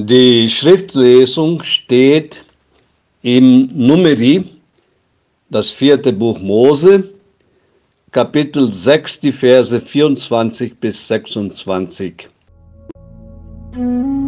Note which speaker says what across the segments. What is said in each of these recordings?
Speaker 1: Die Schriftlesung steht im Numeri, das vierte Buch Mose, Kapitel 6, die Verse 24 bis 26. Der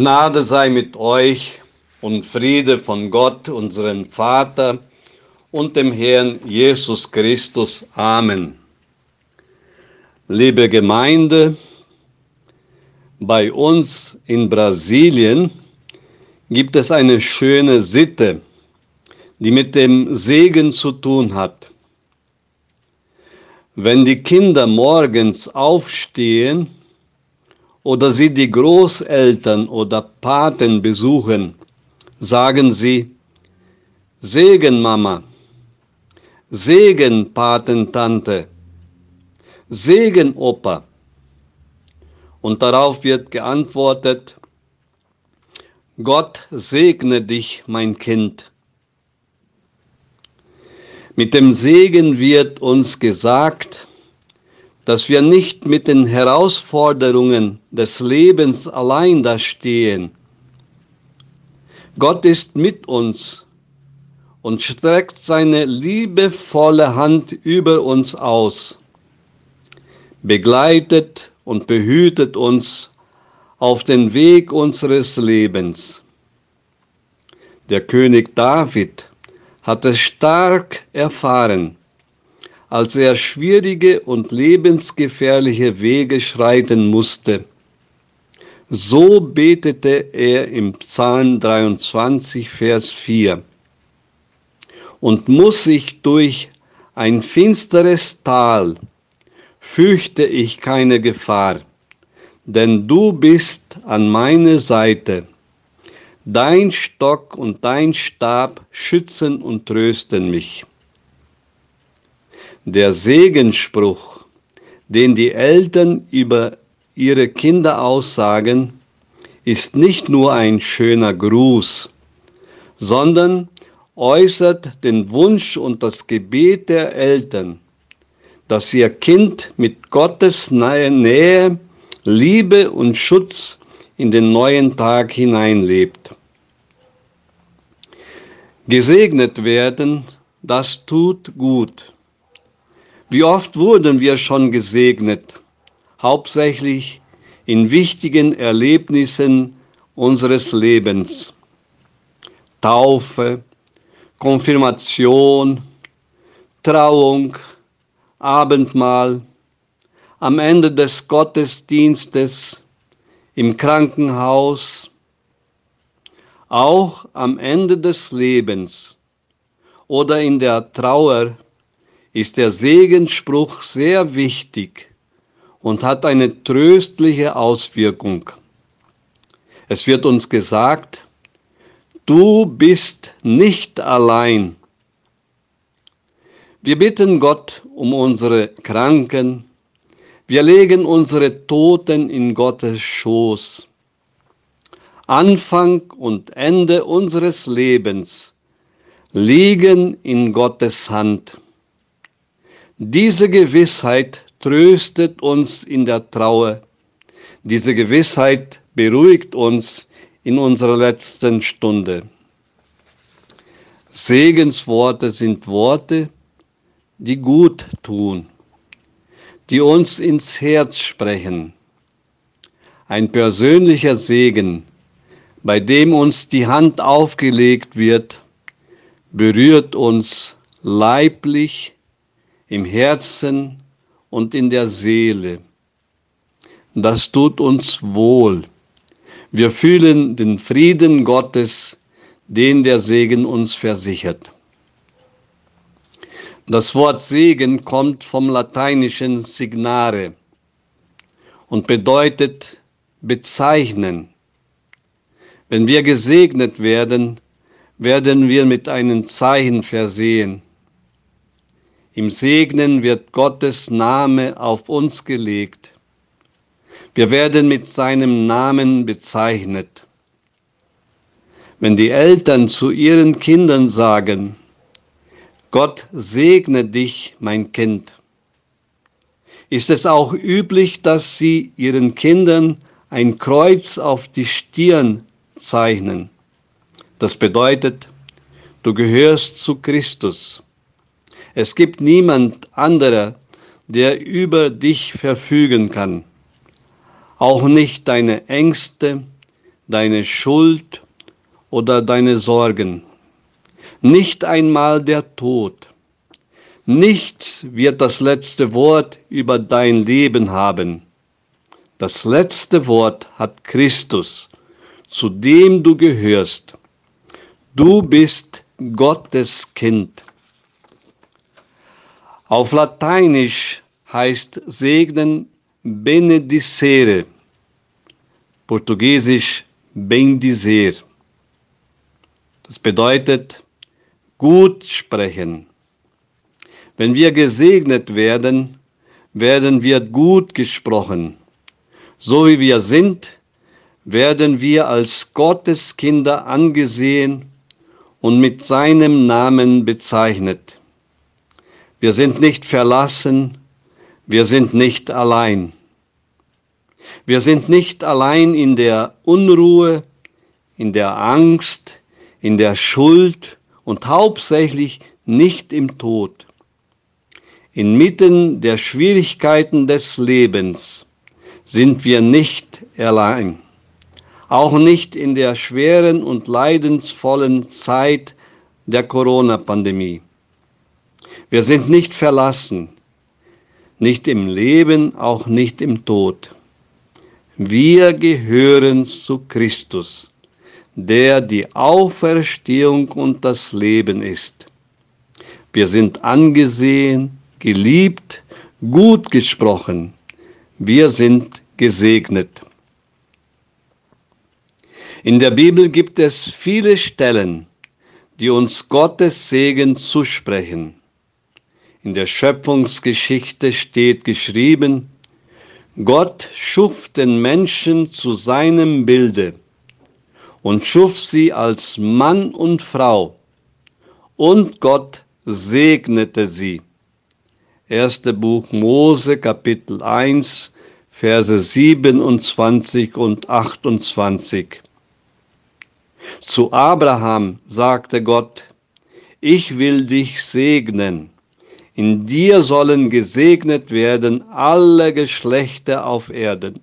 Speaker 1: Gnade sei mit euch und Friede von Gott, unserem Vater und dem Herrn Jesus Christus. Amen. Liebe Gemeinde, bei uns in Brasilien gibt es eine schöne Sitte, die mit dem Segen zu tun hat. Wenn die Kinder morgens aufstehen, oder sie die Großeltern oder Paten besuchen, sagen sie, Segen Mama, Segen Patentante, Segen Opa. Und darauf wird geantwortet, Gott segne dich, mein Kind. Mit dem Segen wird uns gesagt, dass wir nicht mit den Herausforderungen des Lebens allein da stehen. Gott ist mit uns und streckt seine liebevolle Hand über uns aus, begleitet und behütet uns auf den Weg unseres Lebens. Der König David hat es stark erfahren, als er schwierige und lebensgefährliche Wege schreiten musste. So betete er im Psalm 23, Vers 4. Und muss ich durch ein finsteres Tal, fürchte ich keine Gefahr, denn du bist an meiner Seite. Dein Stock und dein Stab schützen und trösten mich. Der Segensspruch, den die Eltern über ihre Kinder aussagen, ist nicht nur ein schöner Gruß, sondern äußert den Wunsch und das Gebet der Eltern, dass ihr Kind mit Gottes Nähe, Liebe und Schutz in den neuen Tag hineinlebt. Gesegnet werden, das tut gut. Wie oft wurden wir schon gesegnet, hauptsächlich in wichtigen Erlebnissen unseres Lebens. Taufe, Konfirmation, Trauung, Abendmahl, am Ende des Gottesdienstes, im Krankenhaus, auch am Ende des Lebens oder in der Trauer ist der Segensspruch sehr wichtig und hat eine tröstliche Auswirkung. Es wird uns gesagt, du bist nicht allein. Wir bitten Gott um unsere Kranken, wir legen unsere Toten in Gottes Schoß. Anfang und Ende unseres Lebens liegen in Gottes Hand. Diese Gewissheit tröstet uns in der Trauer. Diese Gewissheit beruhigt uns in unserer letzten Stunde. Segensworte sind Worte, die gut tun, die uns ins Herz sprechen. Ein persönlicher Segen, bei dem uns die Hand aufgelegt wird, berührt uns leiblich, im Herzen und in der Seele. Das tut uns wohl. Wir fühlen den Frieden Gottes, den der Segen uns versichert. Das Wort Segen kommt vom lateinischen signare und bedeutet bezeichnen. Wenn wir gesegnet werden, werden wir mit einem Zeichen versehen. Im Segnen wird Gottes Name auf uns gelegt. Wir werden mit seinem Namen bezeichnet. Wenn die Eltern zu ihren Kindern sagen, Gott segne dich, mein Kind, ist es auch üblich, dass sie ihren Kindern ein Kreuz auf die Stirn zeichnen. Das bedeutet, du gehörst zu Christus. Es gibt niemand anderer, der über dich verfügen kann. Auch nicht deine Ängste, deine Schuld oder deine Sorgen. Nicht einmal der Tod. Nichts wird das letzte Wort über dein Leben haben. Das letzte Wort hat Christus, zu dem du gehörst. Du bist Gottes Kind. Auf Lateinisch heißt Segnen benedicere, Portugiesisch bendizer. Das bedeutet gut sprechen. Wenn wir gesegnet werden, werden wir gut gesprochen. So wie wir sind, werden wir als Gottes Kinder angesehen und mit seinem Namen bezeichnet. Wir sind nicht verlassen, wir sind nicht allein. Wir sind nicht allein in der Unruhe, in der Angst, in der Schuld und hauptsächlich nicht im Tod. Inmitten der Schwierigkeiten des Lebens sind wir nicht allein. Auch nicht in der schweren und leidensvollen Zeit der Corona-Pandemie. Wir sind nicht verlassen, nicht im Leben, auch nicht im Tod. Wir gehören zu Christus, der die Auferstehung und das Leben ist. Wir sind angesehen, geliebt, gut gesprochen. Wir sind gesegnet. In der Bibel gibt es viele Stellen, die uns Gottes Segen zusprechen. In der Schöpfungsgeschichte steht geschrieben, Gott schuf den Menschen zu seinem Bilde und schuf sie als Mann und Frau, und Gott segnete sie. 1. Buch Mose, Kapitel 1, Verse 27 und 28. Zu Abraham sagte Gott, ich will dich segnen in dir sollen gesegnet werden alle Geschlechter auf Erden.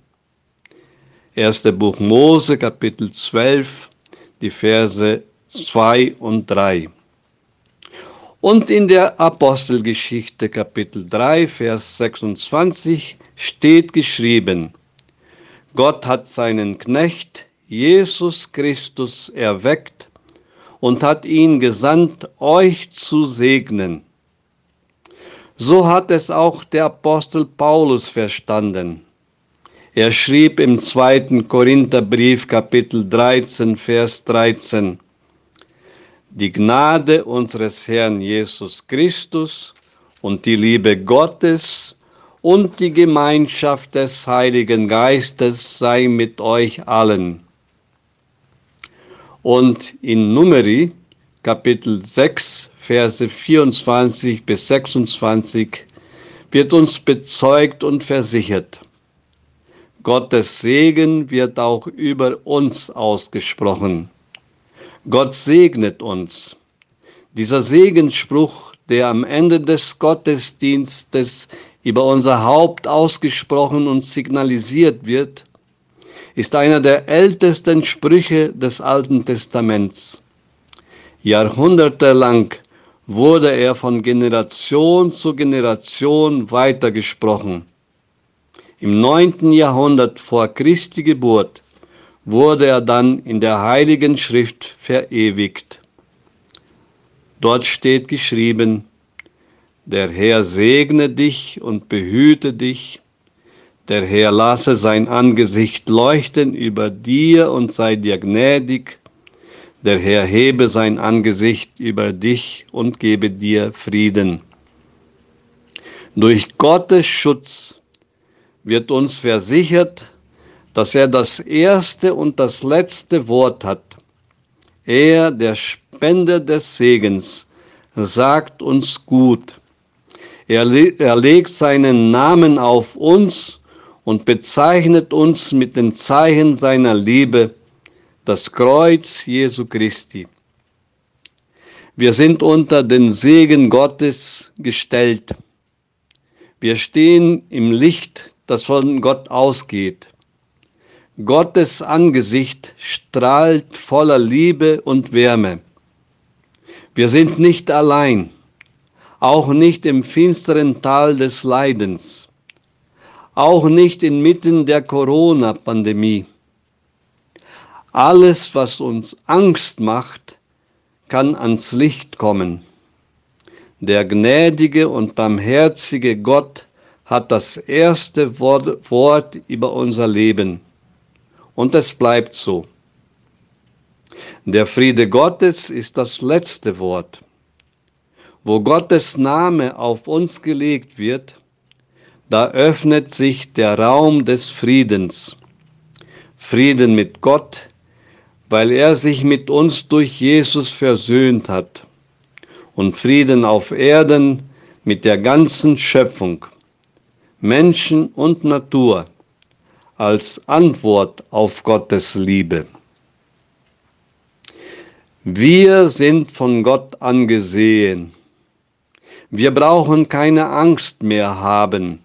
Speaker 1: 1. Buch Mose, Kapitel 12, die Verse 2 und 3. Und in der Apostelgeschichte, Kapitel 3, Vers 26 steht geschrieben, Gott hat seinen Knecht Jesus Christus erweckt und hat ihn gesandt, euch zu segnen so hat es auch der Apostel Paulus verstanden. Er schrieb im zweiten Korintherbrief Kapitel 13, Vers 13, Die Gnade unseres Herrn Jesus Christus und die Liebe Gottes und die Gemeinschaft des Heiligen Geistes sei mit euch allen. Und in Numeri Kapitel 6, Verse 24 bis 26 wird uns bezeugt und versichert. Gottes Segen wird auch über uns ausgesprochen. Gott segnet uns. Dieser Segensspruch, der am Ende des Gottesdienstes über unser Haupt ausgesprochen und signalisiert wird, ist einer der ältesten Sprüche des Alten Testaments. Jahrhundertelang wurde er von Generation zu Generation weitergesprochen. Im 9. Jahrhundert vor Christi Geburt wurde er dann in der Heiligen Schrift verewigt. Dort steht geschrieben, der Herr segne dich und behüte dich, der Herr lasse sein Angesicht leuchten über dir und sei dir gnädig, der Herr hebe sein Angesicht über dich und gebe dir Frieden. Durch Gottes Schutz wird uns versichert, dass er das erste und das letzte Wort hat. Er, der Spender des Segens, sagt uns gut. Er, er legt seinen Namen auf uns und bezeichnet uns mit den Zeichen seiner Liebe, das Kreuz Jesu Christi. Wir sind unter den Segen Gottes gestellt. Wir stehen im Licht, das von Gott ausgeht. Gottes Angesicht strahlt voller Liebe und Wärme. Wir sind nicht allein, auch nicht im finsteren Tal des Leidens, auch nicht inmitten der Corona-Pandemie. Alles, was uns Angst macht, kann ans Licht kommen. Der gnädige und barmherzige Gott hat das erste Wort über unser Leben und es bleibt so. Der Friede Gottes ist das letzte Wort. Wo Gottes Name auf uns gelegt wird, da öffnet sich der Raum des Friedens. Frieden mit Gott, weil er sich mit uns durch Jesus versöhnt hat. Und Frieden auf Erden mit der ganzen Schöpfung, Menschen und Natur als Antwort auf Gottes Liebe. Wir sind von Gott angesehen. Wir brauchen keine Angst mehr haben.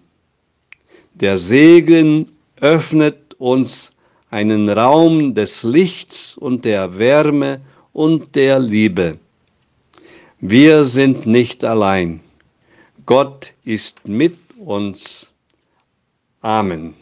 Speaker 1: Der Segen öffnet uns einen Raum des Lichts und der Wärme und der Liebe. Wir sind nicht allein. Gott ist mit uns. Amen.